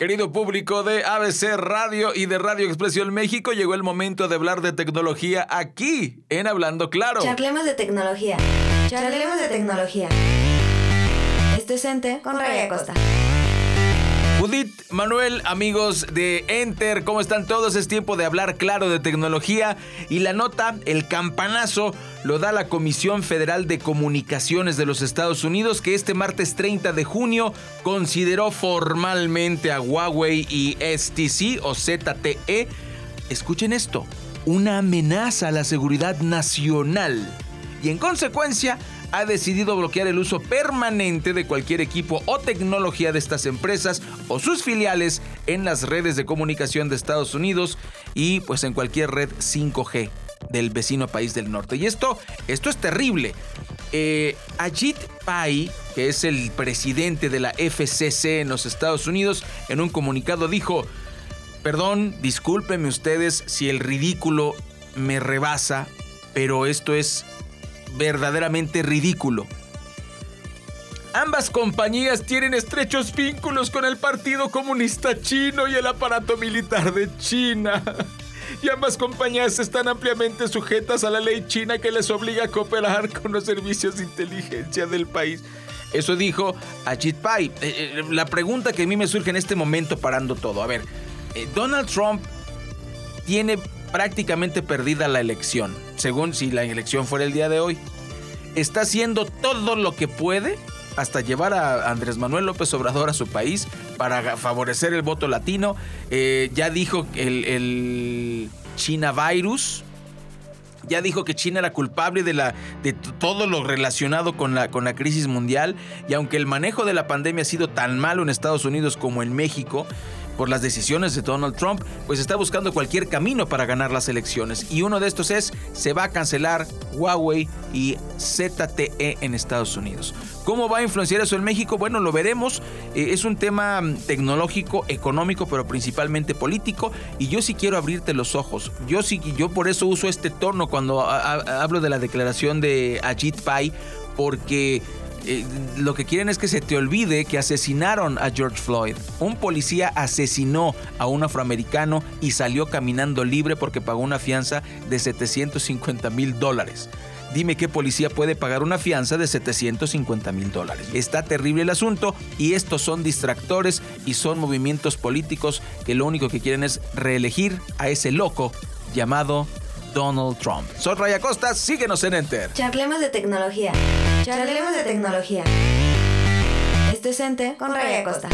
Querido público de ABC Radio y de Radio Expresión México, llegó el momento de hablar de tecnología aquí, en Hablando Claro. Charlemos de tecnología. Charlemos de tecnología. Esto es Ente con Raya Costa. Judith, Manuel, amigos de Enter, ¿cómo están todos? Es tiempo de hablar claro de tecnología y la nota, el campanazo, lo da la Comisión Federal de Comunicaciones de los Estados Unidos que este martes 30 de junio consideró formalmente a Huawei y STC o ZTE, escuchen esto, una amenaza a la seguridad nacional y en consecuencia ha decidido bloquear el uso permanente de cualquier equipo o tecnología de estas empresas o sus filiales en las redes de comunicación de Estados Unidos y pues en cualquier red 5G del vecino país del norte. Y esto, esto es terrible. Eh, Ajit Pai, que es el presidente de la FCC en los Estados Unidos, en un comunicado dijo, perdón, discúlpenme ustedes si el ridículo me rebasa, pero esto es verdaderamente ridículo. Ambas compañías tienen estrechos vínculos con el Partido Comunista Chino y el aparato militar de China. Y ambas compañías están ampliamente sujetas a la ley china que les obliga a cooperar con los servicios de inteligencia del país. Eso dijo Ajit Pai. Eh, eh, la pregunta que a mí me surge en este momento parando todo. A ver, eh, Donald Trump tiene prácticamente perdida la elección, según si la elección fuera el día de hoy. Está haciendo todo lo que puede hasta llevar a Andrés Manuel López Obrador a su país para favorecer el voto latino. Eh, ya dijo el, China Virus, ya dijo que China era culpable de, la, de todo lo relacionado con la, con la crisis mundial y aunque el manejo de la pandemia ha sido tan malo en Estados Unidos como en México, por las decisiones de Donald Trump, pues está buscando cualquier camino para ganar las elecciones. Y uno de estos es, se va a cancelar Huawei y ZTE en Estados Unidos. ¿Cómo va a influenciar eso en México? Bueno, lo veremos. Eh, es un tema mm, tecnológico, económico, pero principalmente político. Y yo sí quiero abrirte los ojos. Yo sí, yo por eso uso este tono cuando hablo de la declaración de Ajit Pai, porque eh, lo que quieren es que se te olvide que asesinaron a George Floyd. Un policía asesinó a un afroamericano y salió caminando libre porque pagó una fianza de 750 mil dólares. Dime qué policía puede pagar una fianza de 750 mil dólares. Está terrible el asunto y estos son distractores y son movimientos políticos que lo único que quieren es reelegir a ese loco llamado Donald Trump. Soy Raya Costa, síguenos en Enter. Charlemos de tecnología. Charlemos de tecnología. Esto es Ente con Raya Costa.